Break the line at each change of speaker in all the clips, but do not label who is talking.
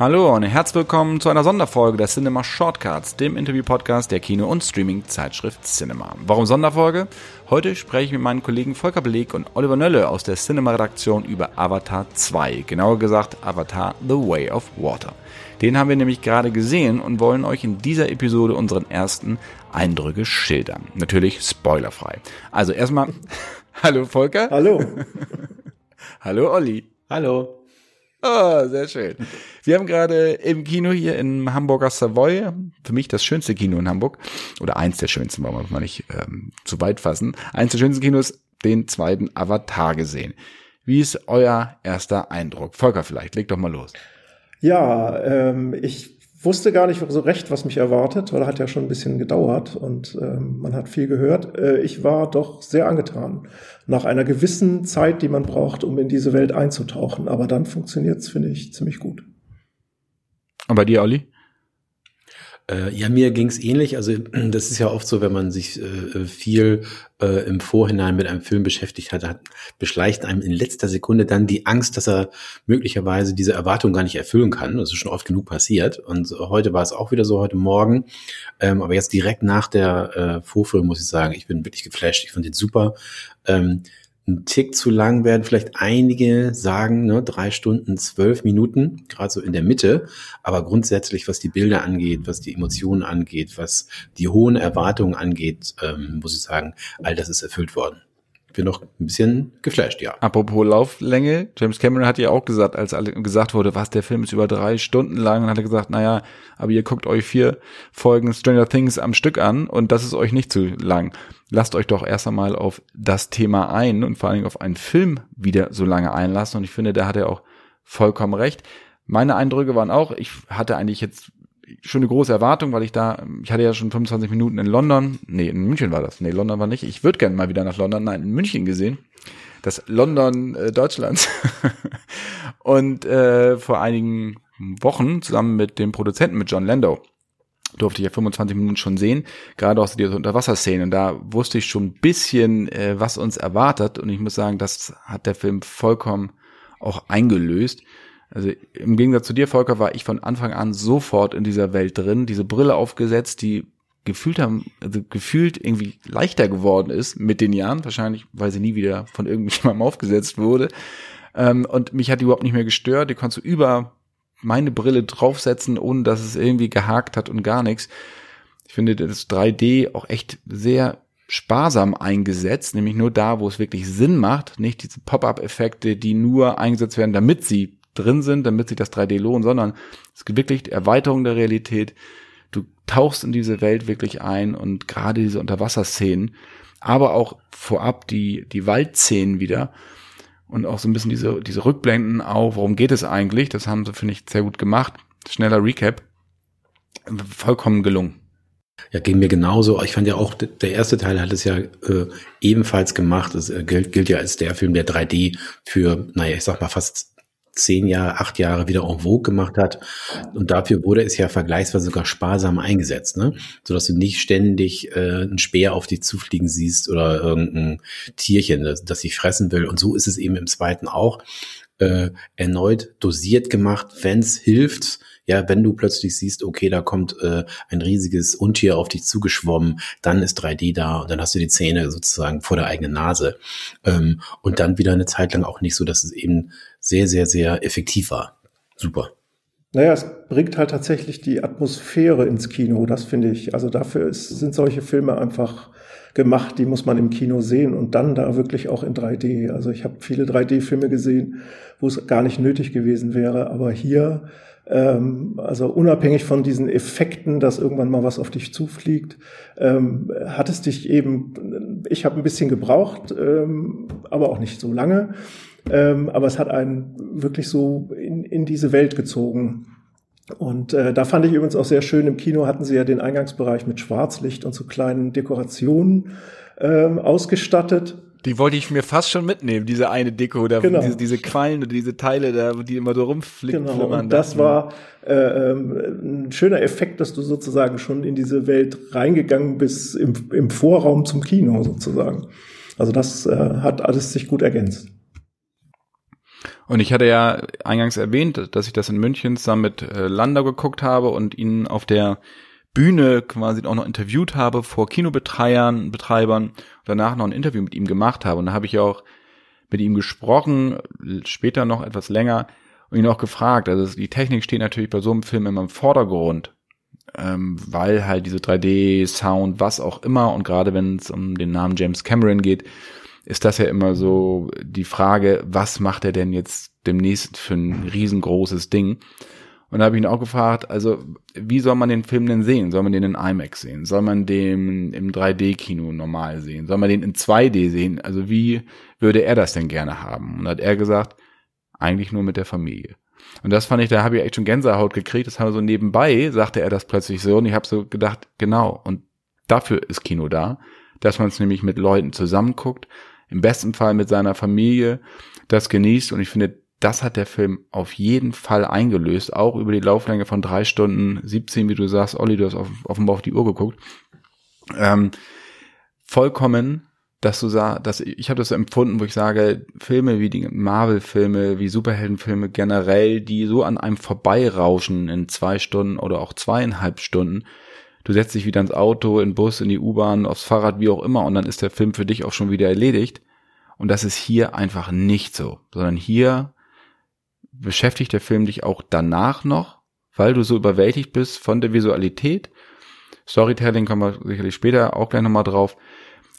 Hallo und herzlich willkommen zu einer Sonderfolge der Cinema Shortcuts, dem Interview-Podcast der Kino- und Streaming-Zeitschrift Cinema. Warum Sonderfolge? Heute spreche ich mit meinen Kollegen Volker Beleg und Oliver Nölle aus der Cinema-Redaktion über Avatar 2, genauer gesagt Avatar The Way of Water. Den haben wir nämlich gerade gesehen und wollen euch in dieser Episode unseren ersten Eindrücke schildern. Natürlich spoilerfrei. Also erstmal, hallo Volker.
Hallo.
hallo Olli.
Hallo.
Oh, sehr schön. Wir haben gerade im Kino hier im Hamburger Savoy, für mich das schönste Kino in Hamburg, oder eins der schönsten, wollen wir mal nicht ähm, zu weit fassen, eins der schönsten Kinos, den zweiten Avatar gesehen. Wie ist euer erster Eindruck? Volker vielleicht, leg doch mal los.
Ja, ähm, ich wusste gar nicht so recht, was mich erwartet, weil hat ja schon ein bisschen gedauert und ähm, man hat viel gehört. Äh, ich war doch sehr angetan. Nach einer gewissen Zeit, die man braucht, um in diese Welt einzutauchen. Aber dann funktioniert es, finde ich, ziemlich gut.
Und bei dir, Olli?
Äh, ja, mir ging's ähnlich. Also das ist ja oft so, wenn man sich äh, viel äh, im Vorhinein mit einem Film beschäftigt hat, hat, beschleicht einem in letzter Sekunde dann die Angst, dass er möglicherweise diese Erwartung gar nicht erfüllen kann. Das ist schon oft genug passiert. Und heute war es auch wieder so, heute Morgen. Ähm, aber jetzt direkt nach der äh, Vorführung muss ich sagen, ich bin wirklich geflasht. Ich fand den super. Ähm, ein Tick zu lang werden vielleicht einige sagen, ne, drei Stunden, zwölf Minuten, gerade so in der Mitte. Aber grundsätzlich, was die Bilder angeht, was die Emotionen angeht, was die hohen Erwartungen angeht, ähm, muss ich sagen, all das ist erfüllt worden bin noch ein bisschen geflasht, ja.
Apropos Lauflänge, James Cameron hat ja auch gesagt, als gesagt wurde, was, der Film ist über drei Stunden lang, und hat er gesagt, naja, aber ihr guckt euch vier Folgen Stranger Things am Stück an und das ist euch nicht zu lang. Lasst euch doch erst einmal auf das Thema ein und vor allen Dingen auf einen Film wieder so lange einlassen und ich finde, da hat er auch vollkommen recht. Meine Eindrücke waren auch, ich hatte eigentlich jetzt schon eine große Erwartung, weil ich da, ich hatte ja schon 25 Minuten in London, nee, in München war das, nee, London war nicht. Ich würde gerne mal wieder nach London, nein, in München gesehen. Das London äh, Deutschlands. und äh, vor einigen Wochen zusammen mit dem Produzenten, mit John Lando, durfte ich ja 25 Minuten schon sehen, gerade auch diese Unterwasserszenen. Und da wusste ich schon ein bisschen, äh, was uns erwartet. Und ich muss sagen, das hat der Film vollkommen auch eingelöst. Also im Gegensatz zu dir, Volker, war ich von Anfang an sofort in dieser Welt drin, diese Brille aufgesetzt, die gefühlt haben, also gefühlt irgendwie leichter geworden ist mit den Jahren, wahrscheinlich, weil sie nie wieder von irgendjemandem aufgesetzt wurde. Ähm, und mich hat die überhaupt nicht mehr gestört. Die konntest du über meine Brille draufsetzen, ohne dass es irgendwie gehakt hat und gar nichts. Ich finde das 3D auch echt sehr sparsam eingesetzt, nämlich nur da, wo es wirklich Sinn macht, nicht diese Pop-up-Effekte, die nur eingesetzt werden, damit sie drin sind, damit sich das 3D lohnt, sondern es gibt wirklich Erweiterung der Realität. Du tauchst in diese Welt wirklich ein und gerade diese Unterwasserszenen, aber auch vorab die, die Waldszenen wieder und auch so ein bisschen diese, diese Rückblenden auf, worum geht es eigentlich, das haben sie, finde ich, sehr gut gemacht. Schneller Recap. Vollkommen gelungen.
Ja, ging mir genauso. Ich fand ja auch, der erste Teil hat es ja äh, ebenfalls gemacht. Es äh, gilt, gilt ja als der Film, der 3D für, naja, ich sag mal fast zehn Jahre, acht Jahre wieder en vogue gemacht hat. Und dafür wurde es ja vergleichsweise sogar sparsam eingesetzt, ne? sodass du nicht ständig äh, einen Speer auf dich zufliegen siehst oder irgendein Tierchen, das, das sich fressen will. Und so ist es eben im zweiten auch. Äh, erneut dosiert gemacht, wenn es hilft, ja, wenn du plötzlich siehst, okay, da kommt äh, ein riesiges Untier auf dich zugeschwommen, dann ist 3D da und dann hast du die Zähne sozusagen vor der eigenen Nase. Ähm, und dann wieder eine Zeit lang auch nicht so, dass es eben sehr, sehr, sehr effektiv war. Super.
Naja, es bringt halt tatsächlich die Atmosphäre ins Kino, das finde ich. Also dafür ist, sind solche Filme einfach gemacht, die muss man im Kino sehen und dann da wirklich auch in 3D. Also ich habe viele 3D-Filme gesehen, wo es gar nicht nötig gewesen wäre, aber hier ähm, also unabhängig von diesen Effekten, dass irgendwann mal was auf dich zufliegt, ähm, hat es dich eben, ich habe ein bisschen gebraucht, ähm, aber auch nicht so lange, ähm, aber es hat einen wirklich so in, in diese Welt gezogen. Und äh, da fand ich übrigens auch sehr schön, im Kino hatten sie ja den Eingangsbereich mit Schwarzlicht und so kleinen Dekorationen ähm, ausgestattet.
Die wollte ich mir fast schon mitnehmen, diese eine Deko, da, genau. diese, diese Quallen oder diese Teile, da, die immer so rumfliegen.
Genau, und das da. war äh, ähm, ein schöner Effekt, dass du sozusagen schon in diese Welt reingegangen bist, im, im Vorraum zum Kino sozusagen. Also das äh, hat alles sich gut ergänzt.
Und ich hatte ja eingangs erwähnt, dass ich das in München zusammen mit äh, Landau geguckt habe und ihn auf der Bühne quasi auch noch interviewt habe vor Kinobetreibern, Betreibern und danach noch ein Interview mit ihm gemacht habe. Und da habe ich auch mit ihm gesprochen, später noch etwas länger, und ihn auch gefragt. Also die Technik steht natürlich bei so einem Film immer im Vordergrund, ähm, weil halt diese 3D-Sound, was auch immer, und gerade wenn es um den Namen James Cameron geht, ist das ja immer so die Frage, was macht er denn jetzt demnächst für ein riesengroßes Ding? Und da habe ich ihn auch gefragt, also wie soll man den Film denn sehen? Soll man den in IMAX sehen? Soll man den im 3D-Kino normal sehen? Soll man den in 2D sehen? Also wie würde er das denn gerne haben? Und hat er gesagt, eigentlich nur mit der Familie. Und das fand ich, da habe ich echt schon Gänsehaut gekriegt. Das haben wir so nebenbei, sagte er das plötzlich so. Und ich habe so gedacht, genau. Und dafür ist Kino da, dass man es nämlich mit Leuten zusammenguckt, im besten Fall mit seiner Familie, das genießt. Und ich finde, das hat der Film auf jeden Fall eingelöst, auch über die Lauflänge von drei Stunden 17, wie du sagst, Olli, du hast offenbar auf die Uhr geguckt. Ähm, vollkommen, dass du sah, dass ich, ich habe das empfunden, wo ich sage, Filme wie die Marvel-Filme, wie Superheldenfilme generell, die so an einem vorbeirauschen in zwei Stunden oder auch zweieinhalb Stunden, du setzt dich wieder ins Auto, in den Bus, in die U-Bahn, aufs Fahrrad, wie auch immer, und dann ist der Film für dich auch schon wieder erledigt. Und das ist hier einfach nicht so, sondern hier beschäftigt der Film dich auch danach noch, weil du so überwältigt bist von der Visualität. Storytelling kommen wir sicherlich später auch gleich nochmal drauf.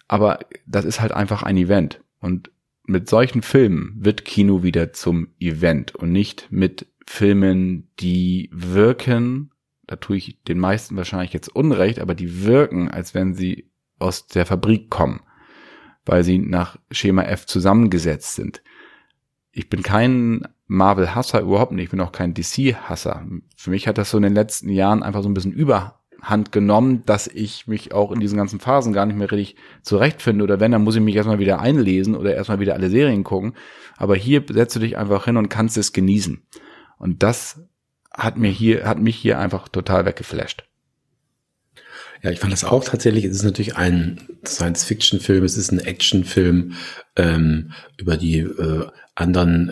Aber das ist halt einfach ein Event. Und mit solchen Filmen wird Kino wieder zum Event und nicht mit Filmen, die wirken, da tue ich den meisten wahrscheinlich jetzt Unrecht, aber die wirken, als wenn sie aus der Fabrik kommen, weil sie nach Schema F zusammengesetzt sind. Ich bin kein Marvel-Hasser überhaupt nicht. Ich bin auch kein DC-Hasser. Für mich hat das so in den letzten Jahren einfach so ein bisschen Überhand genommen, dass ich mich auch in diesen ganzen Phasen gar nicht mehr richtig zurechtfinde. Oder wenn, dann muss ich mich erstmal wieder einlesen oder erstmal wieder alle Serien gucken. Aber hier setzt du dich einfach hin und kannst es genießen. Und das hat mir hier, hat mich hier einfach total weggeflasht.
Ja, ich fand das auch tatsächlich. Es ist natürlich ein Science-Fiction-Film, es ist ein Action-Film. Ähm, über die äh, anderen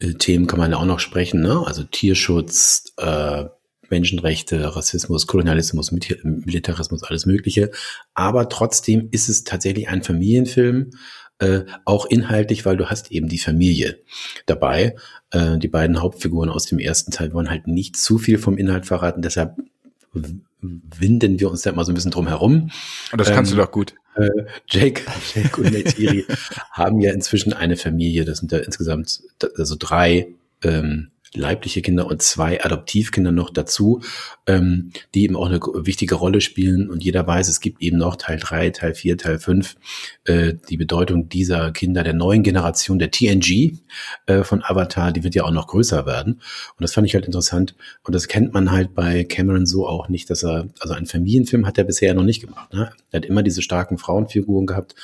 äh, äh, Themen kann man ja auch noch sprechen, ne? Also Tierschutz, äh, Menschenrechte, Rassismus, Kolonialismus, Militarismus, alles Mögliche. Aber trotzdem ist es tatsächlich ein Familienfilm, äh, auch inhaltlich, weil du hast eben die Familie dabei. Äh, die beiden Hauptfiguren aus dem ersten Teil wollen halt nicht zu viel vom Inhalt verraten, deshalb winden wir uns da immer so ein bisschen drum herum.
Und das kannst ähm, du doch gut.
Äh, Jake, Jake und Neytiri haben ja inzwischen eine Familie. Das sind ja insgesamt also drei ähm, leibliche Kinder und zwei Adoptivkinder noch dazu, ähm, die eben auch eine wichtige Rolle spielen. Und jeder weiß, es gibt eben noch Teil drei, Teil vier, Teil fünf äh, die Bedeutung dieser Kinder der neuen Generation der TNG äh, von Avatar, die wird ja auch noch größer werden. Und das fand ich halt interessant. Und das kennt man halt bei Cameron so auch nicht, dass er, also einen Familienfilm hat er bisher noch nicht gemacht. Ne? Er hat immer diese starken Frauenfiguren gehabt,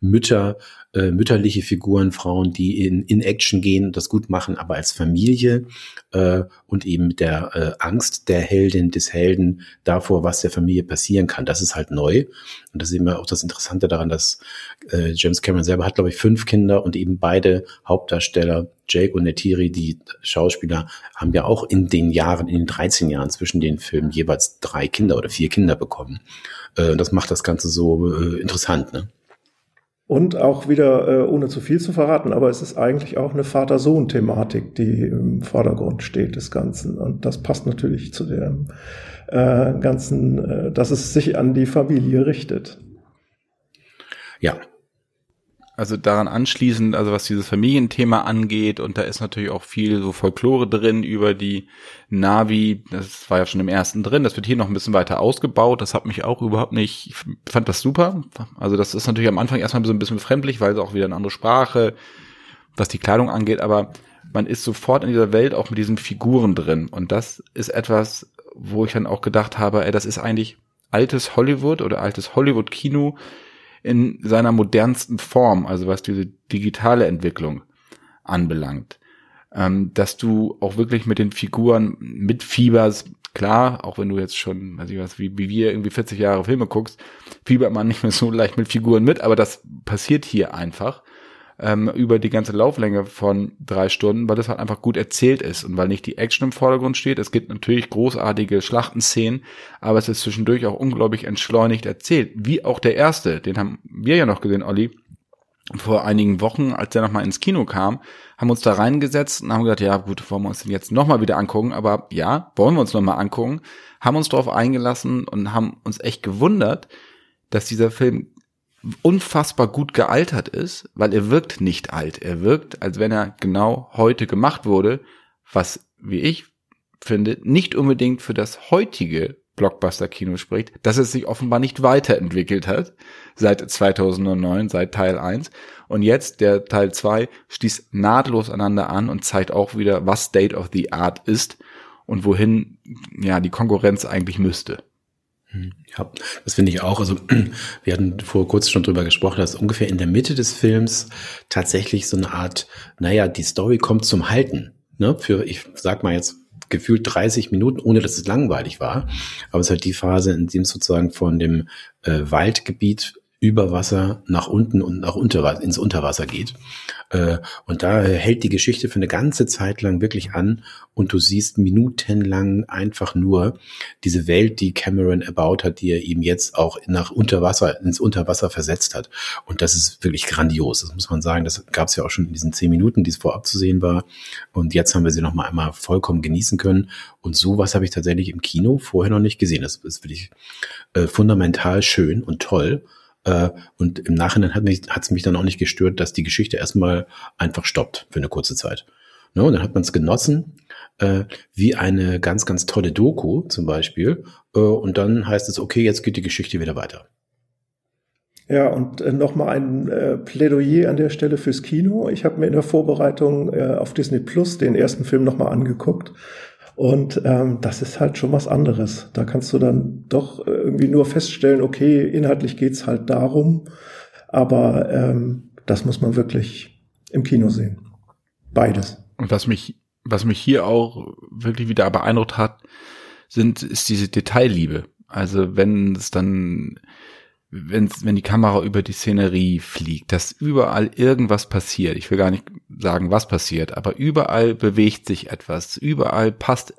Mütter, äh, mütterliche Figuren, Frauen, die in, in Action gehen und das gut machen, aber als Familie äh, und eben mit der äh, Angst der Heldin, des Helden davor, was der Familie passieren kann. Das ist halt neu. Und das ist immer auch das Interessante daran, dass äh, James Cameron selber hat, glaube ich, fünf Kinder und eben beide Hauptdarsteller, Jake und Netiri, die Schauspieler, haben ja auch in den Jahren, in den 13 Jahren zwischen den Filmen jeweils drei Kinder oder vier Kinder bekommen. Äh, das macht das Ganze so äh, interessant, ne?
Und auch wieder, äh, ohne zu viel zu verraten, aber es ist eigentlich auch eine Vater-Sohn-Thematik, die im Vordergrund steht des Ganzen. Und das passt natürlich zu dem äh, Ganzen, äh, dass es sich an die Familie richtet.
Ja,
also daran anschließend, also was dieses Familienthema angeht, und da ist natürlich auch viel so Folklore drin über die Navi, das war ja schon im ersten drin, das wird hier noch ein bisschen weiter ausgebaut, das hat mich auch überhaupt nicht, ich fand das super, also das ist natürlich am Anfang erstmal so ein bisschen befremdlich, weil es auch wieder eine andere Sprache, was die Kleidung angeht, aber man ist sofort in dieser Welt auch mit diesen Figuren drin. Und das ist etwas, wo ich dann auch gedacht habe, ey, das ist eigentlich altes Hollywood oder altes Hollywood-Kino, in seiner modernsten Form, also was diese digitale Entwicklung anbelangt. Ähm, dass du auch wirklich mit den Figuren mitfieberst, klar, auch wenn du jetzt schon, weiß ich was, wie, wie wir irgendwie 40 Jahre Filme guckst, fiebert man nicht mehr so leicht mit Figuren mit, aber das passiert hier einfach. Ähm, über die ganze Lauflänge von drei Stunden, weil das halt einfach gut erzählt ist und weil nicht die Action im Vordergrund steht. Es gibt natürlich großartige Schlachtenszenen, aber es ist zwischendurch auch unglaublich entschleunigt erzählt. Wie auch der erste, den haben wir ja noch gesehen, Olli, vor einigen Wochen, als der nochmal ins Kino kam, haben uns da reingesetzt und haben gesagt, ja gut, wollen wir uns den jetzt nochmal wieder angucken, aber ja, wollen wir uns nochmal angucken, haben uns darauf eingelassen und haben uns echt gewundert, dass dieser Film unfassbar gut gealtert ist, weil er wirkt nicht alt. Er wirkt, als wenn er genau heute gemacht wurde, was, wie ich finde, nicht unbedingt für das heutige Blockbuster-Kino spricht, dass es sich offenbar nicht weiterentwickelt hat seit 2009, seit Teil 1. Und jetzt, der Teil 2, stieß nahtlos aneinander an und zeigt auch wieder, was State of the Art ist und wohin ja die Konkurrenz eigentlich müsste.
Ja, das finde ich auch. Also wir hatten vor kurzem schon drüber gesprochen, dass ungefähr in der Mitte des Films tatsächlich so eine Art, naja, die Story kommt zum Halten. Ne? Für, ich sag mal jetzt gefühlt 30 Minuten, ohne dass es langweilig war. Aber es ist halt die Phase, in dem es sozusagen von dem äh, Waldgebiet über Wasser nach unten und nach Unterwasser, ins Unterwasser geht. Äh, und da hält die Geschichte für eine ganze Zeit lang wirklich an und du siehst minutenlang einfach nur diese Welt, die Cameron erbaut hat, die er ihm jetzt auch nach Unterwasser, ins Unterwasser versetzt hat. Und das ist wirklich grandios. Das muss man sagen. Das gab es ja auch schon in diesen zehn Minuten, die es vorab zu sehen war. Und jetzt haben wir sie noch mal einmal vollkommen genießen können. Und sowas habe ich tatsächlich im Kino vorher noch nicht gesehen. Das ist wirklich äh, fundamental schön und toll. Äh, und im Nachhinein hat hat's mich dann auch nicht gestört, dass die Geschichte erstmal einfach stoppt für eine kurze Zeit. Ne, und dann hat man es genossen, äh, wie eine ganz, ganz tolle Doku zum Beispiel. Äh, und dann heißt es, okay, jetzt geht die Geschichte wieder weiter.
Ja, und äh, nochmal ein äh, Plädoyer an der Stelle fürs Kino. Ich habe mir in der Vorbereitung äh, auf Disney Plus den ersten Film nochmal angeguckt. Und ähm, das ist halt schon was anderes. Da kannst du dann doch irgendwie nur feststellen, okay, inhaltlich geht's halt darum, aber ähm, das muss man wirklich im Kino sehen. Beides.
Und was mich, was mich hier auch wirklich wieder beeindruckt hat, sind, ist diese Detailliebe. Also wenn es dann wenn, wenn die Kamera über die Szenerie fliegt, dass überall irgendwas passiert. Ich will gar nicht sagen, was passiert, aber überall bewegt sich etwas. Überall passt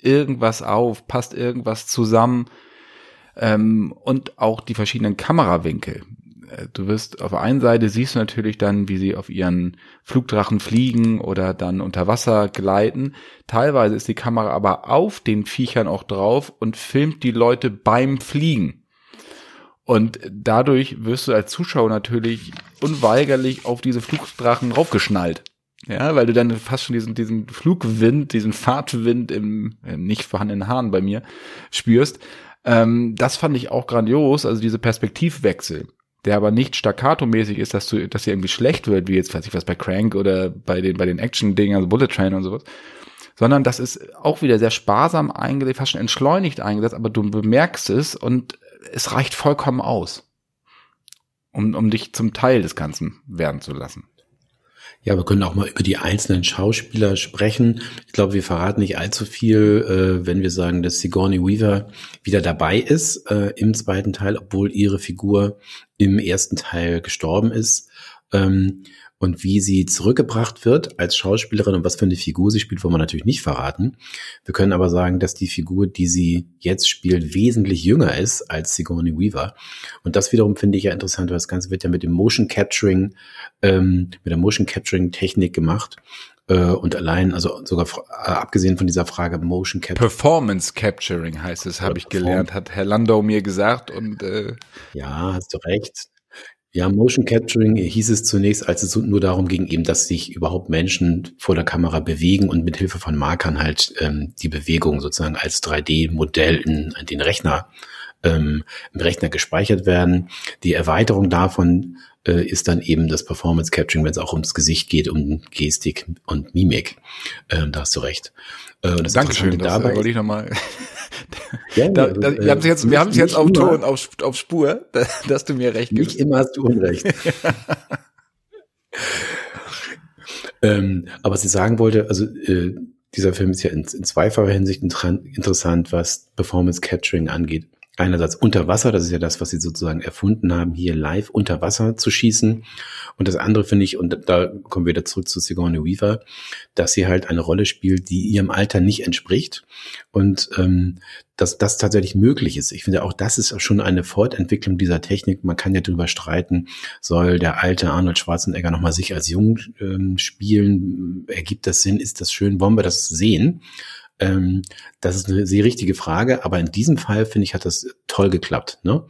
irgendwas auf, passt irgendwas zusammen. Ähm, und auch die verschiedenen Kamerawinkel. Äh, du wirst auf der einen Seite siehst du natürlich dann, wie sie auf ihren Flugdrachen fliegen oder dann unter Wasser gleiten. Teilweise ist die Kamera aber auf den Viechern auch drauf und filmt die Leute beim Fliegen. Und dadurch wirst du als Zuschauer natürlich unweigerlich auf diese Flugdrachen raufgeschnallt. Ja, weil du dann fast schon diesen, diesen Flugwind, diesen Fahrtwind im äh, nicht vorhandenen Haaren bei mir spürst. Ähm, das fand ich auch grandios, also diese Perspektivwechsel, der aber nicht staccato-mäßig ist, dass du, dass dir irgendwie schlecht wird, wie jetzt, weiß ich was, bei Crank oder bei den, bei den Action-Dingen, also Bullet Train und sowas. Sondern das ist auch wieder sehr sparsam eingesetzt, fast schon entschleunigt eingesetzt, aber du bemerkst es und es reicht vollkommen aus, um, um dich zum Teil des Ganzen werden zu lassen.
Ja, wir können auch mal über die einzelnen Schauspieler sprechen. Ich glaube, wir verraten nicht allzu viel, äh, wenn wir sagen, dass Sigourney Weaver wieder dabei ist äh, im zweiten Teil, obwohl ihre Figur im ersten Teil gestorben ist. Ähm, und wie sie zurückgebracht wird als Schauspielerin und was für eine Figur sie spielt, wollen wir natürlich nicht verraten. Wir können aber sagen, dass die Figur, die sie jetzt spielt, wesentlich jünger ist als Sigourney Weaver. Und das wiederum finde ich ja interessant, weil das Ganze wird ja mit dem Motion Capturing, ähm, mit der Motion Capturing Technik gemacht. Äh, und allein, also sogar äh, abgesehen von dieser Frage Motion
Capturing. Performance Capturing heißt es, habe ich gelernt, hat Herr Landau mir gesagt. Und äh
ja, hast du recht. Ja, Motion Capturing hieß es zunächst, als es nur darum ging, eben, dass sich überhaupt Menschen vor der Kamera bewegen und mit Hilfe von Markern halt ähm, die Bewegung sozusagen als 3D-Modell in, in den Rechner ähm, im Rechner gespeichert werden. Die Erweiterung davon äh, ist dann eben das Performance Capturing, wenn es auch ums Gesicht geht, um Gestik und Mimik. Ähm, da hast du recht.
Äh, das Dankeschön, das dabei wollte ich nochmal. Ja, da, da, wir haben es jetzt, wir haben es jetzt auf Ton, auf, auf Spur, dass du mir recht
gibst. Nicht immer hast du Unrecht. ähm, aber was ich sagen wollte, also äh, dieser Film ist ja in, in zweifacher Hinsicht interessant, was Performance Capturing angeht. Einerseits unter Wasser, das ist ja das, was sie sozusagen erfunden haben, hier live unter Wasser zu schießen. Und das andere finde ich, und da kommen wir wieder zurück zu Sigourney Weaver, dass sie halt eine Rolle spielt, die ihrem Alter nicht entspricht. Und ähm, dass das tatsächlich möglich ist. Ich finde auch, das ist schon eine Fortentwicklung dieser Technik. Man kann ja darüber streiten, soll der alte Arnold Schwarzenegger nochmal sich als jung ähm, spielen? Ergibt das Sinn? Ist das schön? Wollen wir das sehen? Ähm, das ist eine sehr richtige Frage, aber in diesem Fall finde ich, hat das toll geklappt. Ne?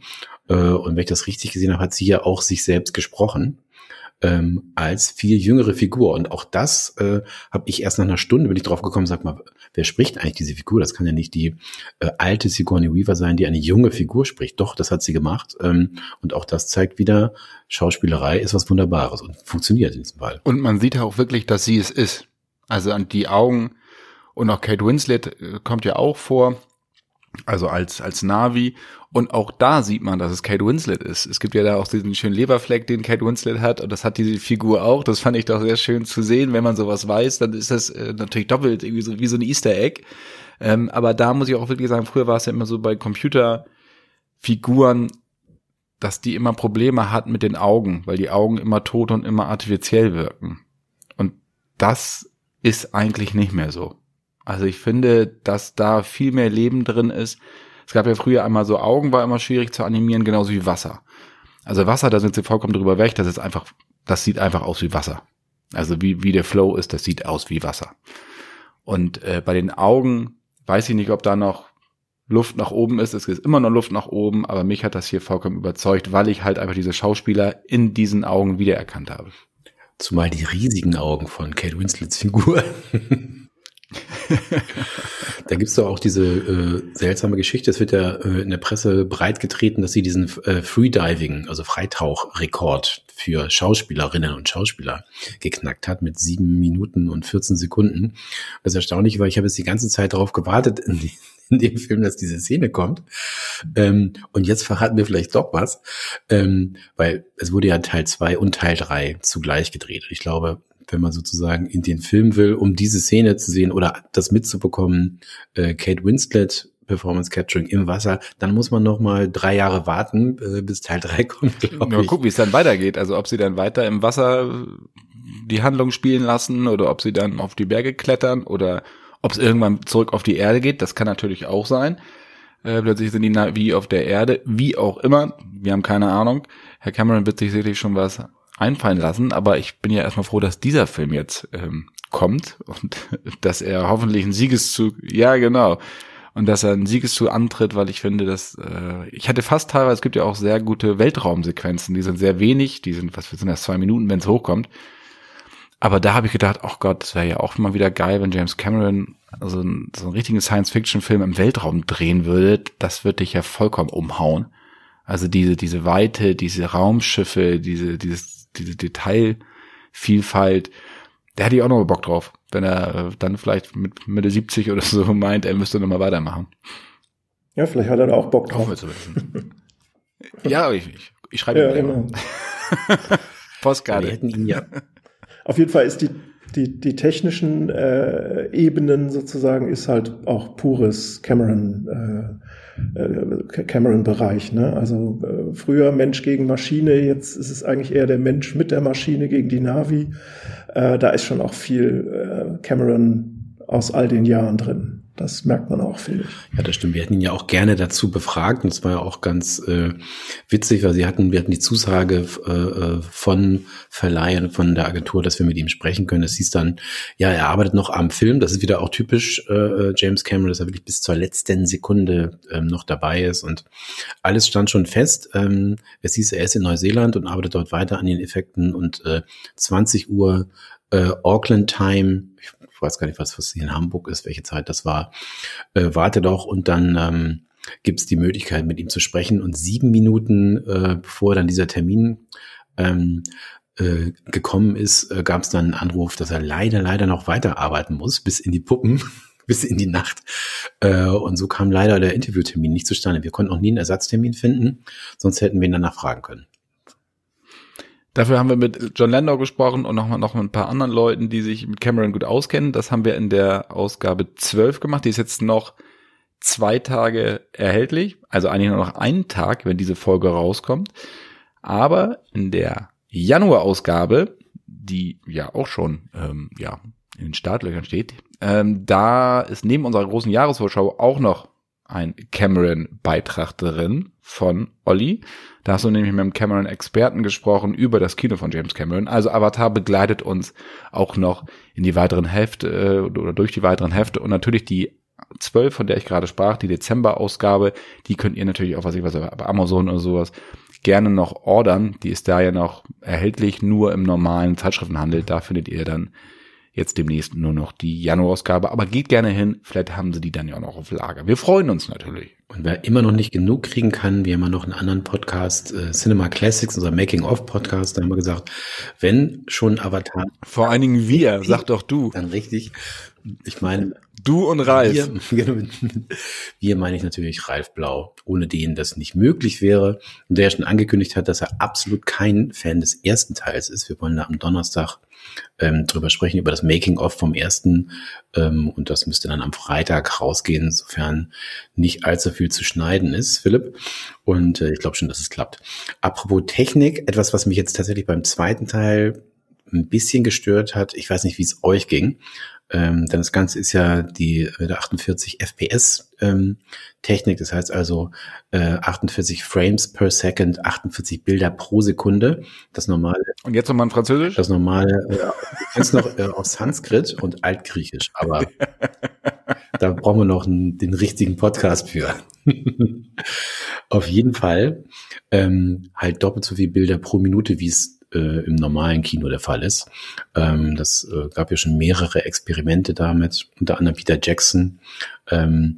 Äh, und wenn ich das richtig gesehen habe, hat sie ja auch sich selbst gesprochen ähm, als viel jüngere Figur. Und auch das äh, habe ich erst nach einer Stunde bin ich drauf gekommen, sag mal, wer spricht eigentlich diese Figur? Das kann ja nicht die äh, alte Sigourney Weaver sein, die eine junge Figur spricht. Doch, das hat sie gemacht. Ähm, und auch das zeigt wieder, Schauspielerei ist was Wunderbares und funktioniert in diesem Fall.
Und man sieht auch wirklich, dass sie es ist. Also an die Augen und auch Kate Winslet äh, kommt ja auch vor, also als, als Navi. Und auch da sieht man, dass es Kate Winslet ist. Es gibt ja da auch diesen schönen Leberfleck, den Kate Winslet hat. Und das hat diese Figur auch. Das fand ich doch sehr schön zu sehen. Wenn man sowas weiß, dann ist das äh, natürlich doppelt irgendwie so, wie so ein Easter Egg. Ähm, aber da muss ich auch wirklich sagen, früher war es ja immer so bei Computerfiguren, dass die immer Probleme hat mit den Augen, weil die Augen immer tot und immer artifiziell wirken. Und das ist eigentlich nicht mehr so. Also ich finde, dass da viel mehr Leben drin ist. Es gab ja früher einmal so Augen, war immer schwierig zu animieren, genauso wie Wasser. Also Wasser, da sind sie vollkommen drüber weg. Das ist einfach, das sieht einfach aus wie Wasser. Also wie, wie der Flow ist, das sieht aus wie Wasser. Und äh, bei den Augen weiß ich nicht, ob da noch Luft nach oben ist. Es ist immer noch Luft nach oben, aber mich hat das hier vollkommen überzeugt, weil ich halt einfach diese Schauspieler in diesen Augen wiedererkannt habe.
Zumal die riesigen Augen von Kate Winslets Figur. da gibt's doch auch diese äh, seltsame Geschichte. Es wird ja äh, in der Presse breitgetreten, dass sie diesen äh, Freediving, also Freitauchrekord für Schauspielerinnen und Schauspieler geknackt hat mit sieben Minuten und 14 Sekunden. Das ist erstaunlich, weil ich habe jetzt die ganze Zeit darauf gewartet, in, die, in dem Film, dass diese Szene kommt. Ähm, und jetzt verraten wir vielleicht doch was, ähm, weil es wurde ja Teil zwei und Teil drei zugleich gedreht. Und ich glaube, wenn man sozusagen in den Film will, um diese Szene zu sehen oder das mitzubekommen, äh, Kate Winslet Performance Capturing im Wasser, dann muss man noch mal drei Jahre warten, äh, bis Teil drei kommt.
Ja, mal gucken, wie es dann weitergeht. Also ob sie dann weiter im Wasser die Handlung spielen lassen oder ob sie dann auf die Berge klettern oder ob es irgendwann zurück auf die Erde geht. Das kann natürlich auch sein. Äh, plötzlich sind die wie auf der Erde, wie auch immer. Wir haben keine Ahnung. Herr Cameron wird sich sicherlich schon was einfallen lassen, aber ich bin ja erstmal froh, dass dieser Film jetzt ähm, kommt und dass er hoffentlich einen Siegeszug, ja genau, und dass er einen Siegeszug antritt, weil ich finde, dass äh, ich hatte fast teilweise, es gibt ja auch sehr gute Weltraumsequenzen, die sind sehr wenig, die sind, was sind das, zwei Minuten, wenn es hochkommt. Aber da habe ich gedacht, ach Gott, das wäre ja auch mal wieder geil, wenn James Cameron also so einen richtigen Science-Fiction-Film im Weltraum drehen würde. Das würde dich ja vollkommen umhauen. Also diese, diese Weite, diese Raumschiffe, diese, dieses diese Detailvielfalt, der hätte ich auch noch Bock drauf, wenn er äh, dann vielleicht mit Mitte 70 oder so meint, er müsste noch mal weitermachen.
Ja, vielleicht hat er da auch Bock drauf.
ja, ich, ich, ich schreibe ja, genau. Postkarte. hätten ihn ja.
Auf jeden Fall ist die, die, die technischen äh, Ebenen sozusagen ist halt auch pures Cameron äh, äh, Cameron-Bereich. Ne? Also äh, früher Mensch gegen Maschine, jetzt ist es eigentlich eher der Mensch mit der Maschine gegen die Navi. Äh, da ist schon auch viel äh, Cameron aus all den Jahren drin. Das merkt man auch, finde ich.
Ja, das stimmt. Wir hätten ihn ja auch gerne dazu befragt und es war ja auch ganz äh, witzig, weil sie hatten, wir hatten die Zusage äh, äh von Verleihen, von der Agentur, dass wir mit ihm sprechen können. Es hieß dann, ja, er arbeitet noch am Film. Das ist wieder auch typisch äh, äh James Cameron, dass er wirklich bis zur letzten Sekunde ähm, noch dabei ist und alles stand schon fest. Ähm, es hieß, er ist in Neuseeland und arbeitet dort weiter an den Effekten und äh, 20 Uhr äh, Auckland Time, ich ich weiß gar nicht, was, was hier in Hamburg ist, welche Zeit das war, äh, warte doch und dann ähm, gibt es die Möglichkeit, mit ihm zu sprechen. Und sieben Minuten äh, bevor dann dieser Termin ähm, äh, gekommen ist, äh, gab es dann einen Anruf, dass er leider, leider noch weiterarbeiten muss, bis in die Puppen, bis in die Nacht. Äh, und so kam leider der Interviewtermin nicht zustande. Wir konnten auch nie einen Ersatztermin finden, sonst hätten wir ihn danach fragen können.
Dafür haben wir mit John Landau gesprochen und noch, noch mit ein paar anderen Leuten, die sich mit Cameron gut auskennen. Das haben wir in der Ausgabe 12 gemacht. Die ist jetzt noch zwei Tage erhältlich, also eigentlich nur noch einen Tag, wenn diese Folge rauskommt. Aber in der Januar-Ausgabe, die ja auch schon ähm, ja in den Startlöchern steht, ähm, da ist neben unserer großen Jahresvorschau auch noch ein Cameron-Beitrag drin von Olli. Da hast du nämlich mit einem Cameron-Experten gesprochen über das Kino von James Cameron. Also Avatar begleitet uns auch noch in die weiteren Hefte äh, oder durch die weiteren Hefte und natürlich die 12, von der ich gerade sprach, die Dezember-Ausgabe, die könnt ihr natürlich auch, was ich weiß, bei Amazon oder sowas gerne noch ordern. Die ist da ja noch erhältlich, nur im normalen Zeitschriftenhandel. Da findet ihr dann jetzt demnächst nur noch die Januarausgabe. Aber geht gerne hin, vielleicht haben sie die dann ja auch noch auf Lager. Wir freuen uns natürlich.
Und wer immer noch nicht genug kriegen kann, wir haben ja noch einen anderen Podcast, äh, Cinema Classics, unser Making-of-Podcast, da haben wir gesagt, wenn schon Avatar.
Vor allen Dingen wir, sag doch du.
Dann richtig. Ich meine,
Du und Ralf.
Wir, genau, wir meine ich natürlich Ralf Blau, ohne den das nicht möglich wäre. Und der schon angekündigt hat, dass er absolut kein Fan des ersten Teils ist. Wir wollen da am Donnerstag ähm, drüber sprechen, über das Making-of vom ersten. Ähm, und das müsste dann am Freitag rausgehen, sofern nicht allzu viel zu schneiden ist, Philipp. Und äh, ich glaube schon, dass es klappt. Apropos Technik, etwas, was mich jetzt tatsächlich beim zweiten Teil ein bisschen gestört hat. Ich weiß nicht, wie es euch ging. Ähm, denn das Ganze ist ja die äh, 48 FPS ähm, Technik, das heißt also äh, 48 Frames per Second, 48 Bilder pro Sekunde. Das normale.
Und jetzt nochmal in Französisch?
Das normale, äh, jetzt noch äh, auf Sanskrit und Altgriechisch, aber da brauchen wir noch einen, den richtigen Podcast für. auf jeden Fall ähm, halt doppelt so viele Bilder pro Minute, wie es äh, im normalen Kino der Fall ist. Ähm, das äh, gab ja schon mehrere Experimente damit, unter anderem Peter Jackson. Ähm,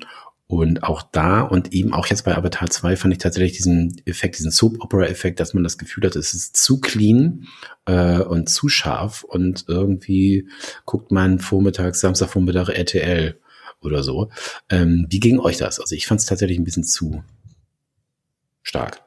und auch da und eben auch jetzt bei Avatar 2 fand ich tatsächlich diesen Effekt, diesen Soap-Opera-Effekt, dass man das Gefühl hat, es ist zu clean äh, und zu scharf und irgendwie guckt man vormittags, Samstagvormittag RTL oder so. Ähm, wie ging euch das? Also ich fand es tatsächlich ein bisschen zu stark.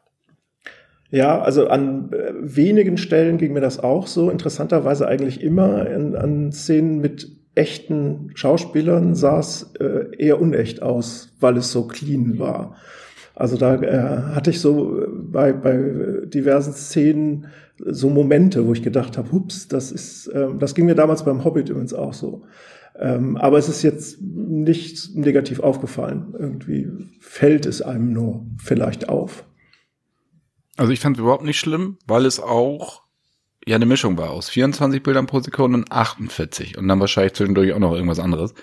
Ja, also an äh, wenigen Stellen ging mir das auch so. Interessanterweise eigentlich immer in, an Szenen mit echten Schauspielern sah es äh, eher unecht aus, weil es so clean war. Also da äh, hatte ich so äh, bei, bei diversen Szenen so Momente, wo ich gedacht habe, hups, das ist, äh, das ging mir damals beim Hobbit übrigens auch so. Ähm, aber es ist jetzt nicht negativ aufgefallen. Irgendwie fällt es einem nur vielleicht auf.
Also ich fand es überhaupt nicht schlimm, weil es auch ja eine Mischung war aus 24 Bildern pro Sekunde und 48 und dann wahrscheinlich zwischendurch auch noch irgendwas anderes.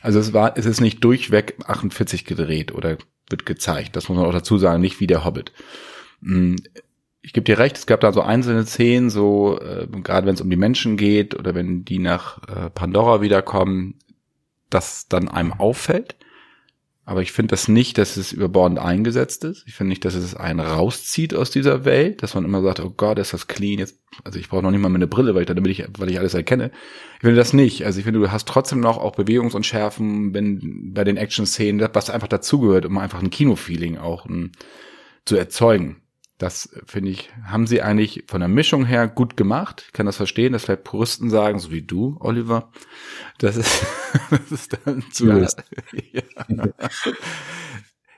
Also es war, es ist nicht durchweg 48 gedreht oder wird gezeigt. Das muss man auch dazu sagen, nicht wie der Hobbit. Hm, ich gebe dir recht, es gab da so einzelne Szenen, so äh, gerade wenn es um die Menschen geht oder wenn die nach äh, Pandora wiederkommen, dass dann einem auffällt. Aber ich finde das nicht, dass es überbordend eingesetzt ist. Ich finde nicht, dass es einen rauszieht aus dieser Welt, dass man immer sagt, oh Gott, ist das clean. Jetzt, also ich brauche noch nicht mal meine Brille, weil ich, damit ich, weil ich alles erkenne. Ich finde das nicht. Also ich finde, du hast trotzdem noch auch Bewegungsunschärfen, wenn bei den Action-Szenen, was einfach dazugehört, um einfach ein Kinofeeling auch um, hm, zu erzeugen. Das finde ich, haben sie eigentlich von der Mischung her gut gemacht. Ich kann das verstehen, dass vielleicht Puristen sagen, so wie du, Oliver. Das ist, das ist dann zu. Ja.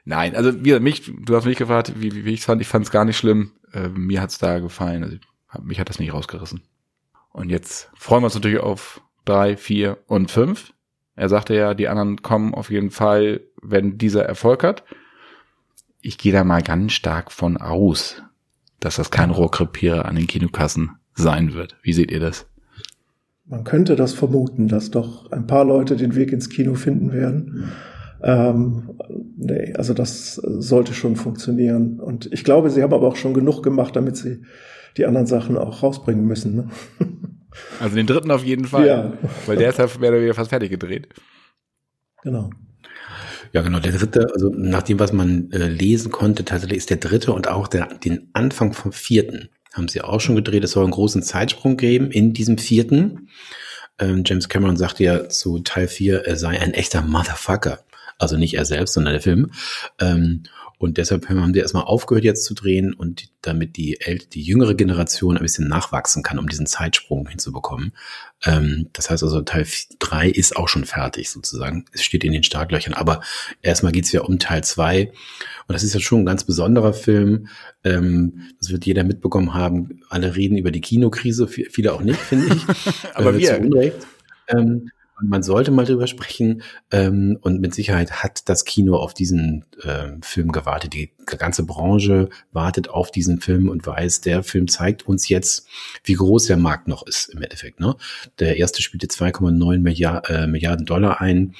Nein, also wie mich, du hast mich gefragt, wie, wie, wie ich fand. Ich fand es gar nicht schlimm. Äh, mir hat's da gefallen. Also, mich hat das nicht rausgerissen. Und jetzt freuen wir uns natürlich auf drei, vier und fünf. Er sagte ja, die anderen kommen auf jeden Fall, wenn dieser Erfolg hat ich gehe da mal ganz stark von aus, dass das kein Rohrkrepierer an den Kinokassen sein wird. Wie seht ihr das?
Man könnte das vermuten, dass doch ein paar Leute den Weg ins Kino finden werden. Ähm, nee, also das sollte schon funktionieren. Und ich glaube, sie haben aber auch schon genug gemacht, damit sie die anderen Sachen auch rausbringen müssen. Ne?
Also den dritten auf jeden Fall. Ja. Weil der ist ja mehr oder weniger fast fertig gedreht.
Genau.
Ja, genau. Der dritte, also nach dem, was man äh, lesen konnte, tatsächlich ist der dritte und auch der, den Anfang vom vierten haben sie auch schon gedreht. Es soll einen großen Zeitsprung geben in diesem vierten. Ähm, James Cameron sagte ja zu Teil 4, er sei ein echter Motherfucker. Also nicht er selbst, sondern der Film. Ähm, Und deshalb haben die erstmal aufgehört jetzt zu drehen und damit die, äl die jüngere Generation ein bisschen nachwachsen kann, um diesen Zeitsprung hinzubekommen. Ähm, das heißt also, Teil 3 ist auch schon fertig sozusagen. Es steht in den Startlöchern. Aber erstmal geht's ja um Teil 2. Und das ist ja schon ein ganz besonderer Film. Ähm, das wird jeder mitbekommen haben. Alle reden über die Kinokrise, viele auch nicht, finde ich.
Aber äh, wir. Unrecht.
Ähm, man sollte mal drüber sprechen. Ähm, und mit Sicherheit hat das Kino auf diesen äh, Film gewartet. Die ganze Branche wartet auf diesen Film und weiß, der Film zeigt uns jetzt, wie groß der Markt noch ist im Endeffekt. Ne? Der erste spielte 2,9 Milliard, äh, Milliarden Dollar ein.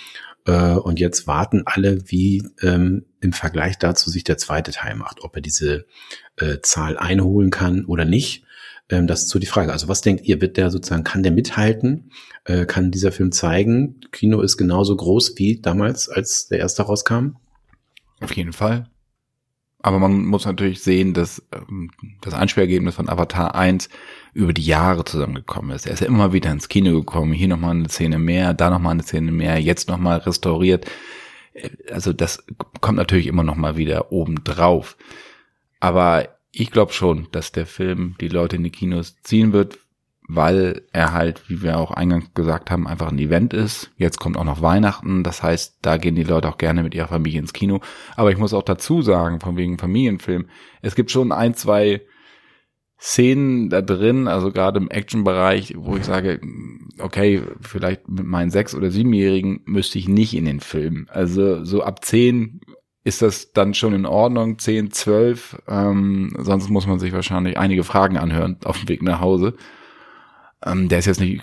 Äh, und jetzt warten alle, wie ähm, im Vergleich dazu sich der zweite Teil macht, ob er diese äh, Zahl einholen kann oder nicht. Ähm, das ist so die Frage. Also was denkt ihr, wird der sozusagen, kann der mithalten? Äh, kann dieser Film zeigen, Kino ist genauso groß wie damals, als der erste rauskam?
Auf jeden Fall. Aber man muss natürlich sehen, dass ähm, das Einspielergebnis von Avatar 1 über die Jahre zusammengekommen ist. Er ist ja immer wieder ins Kino gekommen, hier nochmal eine Szene mehr, da nochmal eine Szene mehr, jetzt nochmal restauriert. Äh, also das kommt natürlich immer nochmal wieder oben drauf. Aber ich glaube schon, dass der Film die Leute in die Kinos ziehen wird, weil er halt, wie wir auch eingangs gesagt haben, einfach ein Event ist. Jetzt kommt auch noch Weihnachten, das heißt, da gehen die Leute auch gerne mit ihrer Familie ins Kino. Aber ich muss auch dazu sagen, von wegen Familienfilm, es gibt schon ein, zwei Szenen da drin, also gerade im Action-Bereich, wo ich sage, okay, vielleicht mit meinen sechs- oder siebenjährigen müsste ich nicht in den Film. Also so ab zehn ist das dann schon in Ordnung, 10, 12. Ähm, sonst muss man sich wahrscheinlich einige Fragen anhören auf dem Weg nach Hause. Ähm, der ist jetzt nicht,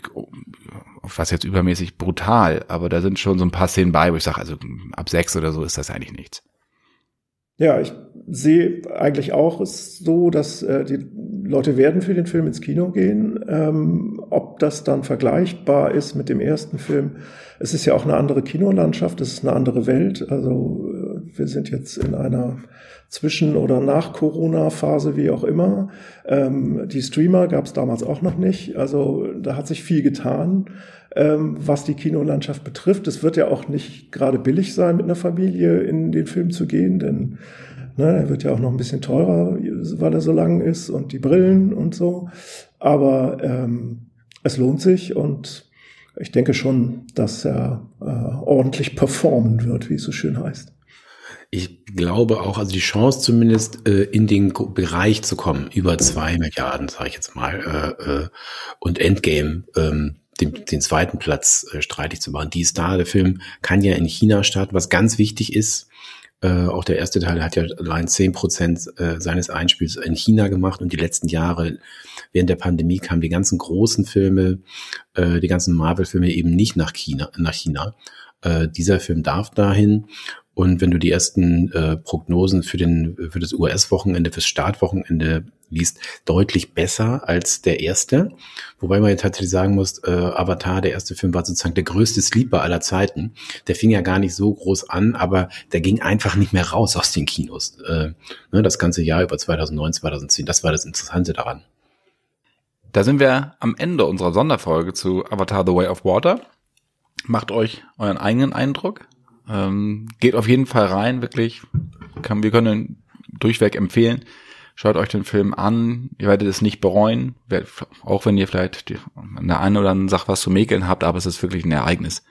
was jetzt übermäßig brutal, aber da sind schon so ein paar Szenen bei, wo ich sage, also ab sechs oder so ist das eigentlich nichts.
Ja, ich sehe eigentlich auch es so, dass äh, die Leute werden für den Film ins Kino gehen. Ähm, ob das dann vergleichbar ist mit dem ersten Film, es ist ja auch eine andere Kinolandschaft, es ist eine andere Welt. Also wir sind jetzt in einer Zwischen- oder Nach-Corona-Phase, wie auch immer. Ähm, die Streamer gab es damals auch noch nicht. Also da hat sich viel getan, ähm, was die Kinolandschaft betrifft. Es wird ja auch nicht gerade billig sein, mit einer Familie in den Film zu gehen, denn ne, er wird ja auch noch ein bisschen teurer, weil er so lang ist und die Brillen und so. Aber ähm, es lohnt sich und ich denke schon, dass er äh, ordentlich performen wird, wie es so schön heißt.
Ich glaube auch, also die Chance zumindest äh, in den Bereich zu kommen, über zwei Milliarden, sage ich jetzt mal, äh, äh, und Endgame, ähm, den, den zweiten Platz äh, streitig zu machen. Die ist da. Der Film kann ja in China starten, was ganz wichtig ist. Äh, auch der erste Teil hat ja allein zehn Prozent äh, seines Einspiels in China gemacht und die letzten Jahre während der Pandemie kamen die ganzen großen Filme, äh, die ganzen Marvel-Filme eben nicht nach China. Nach China. Äh, dieser Film darf dahin und wenn du die ersten äh, Prognosen für, den, für das US-Wochenende, fürs Startwochenende liest, deutlich besser als der erste. Wobei man jetzt tatsächlich sagen muss, äh, Avatar, der erste Film, war sozusagen der größte Sleeper aller Zeiten. Der fing ja gar nicht so groß an, aber der ging einfach nicht mehr raus aus den Kinos. Äh, ne, das ganze Jahr über 2009, 2010. Das war das Interessante daran.
Da sind wir am Ende unserer Sonderfolge zu Avatar The Way of Water. Macht euch euren eigenen Eindruck. Ähm, geht auf jeden Fall rein, wirklich. Kann, wir können durchweg empfehlen. Schaut euch den Film an. Ihr werdet es nicht bereuen. Auch wenn ihr vielleicht an der einen oder anderen Sache was zu mäkeln habt, aber es ist wirklich ein Ereignis.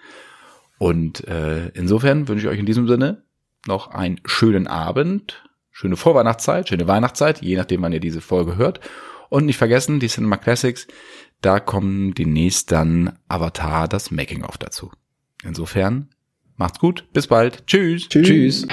Und äh, insofern wünsche ich euch in diesem Sinne noch einen schönen Abend, schöne Vorweihnachtszeit, schöne Weihnachtszeit, je nachdem, wann ihr diese Folge hört. Und nicht vergessen, die Cinema Classics, da kommen demnächst dann Avatar, das Making-of dazu. Insofern Macht's gut, bis bald. Tschüss.
Tschüss. Tschüss.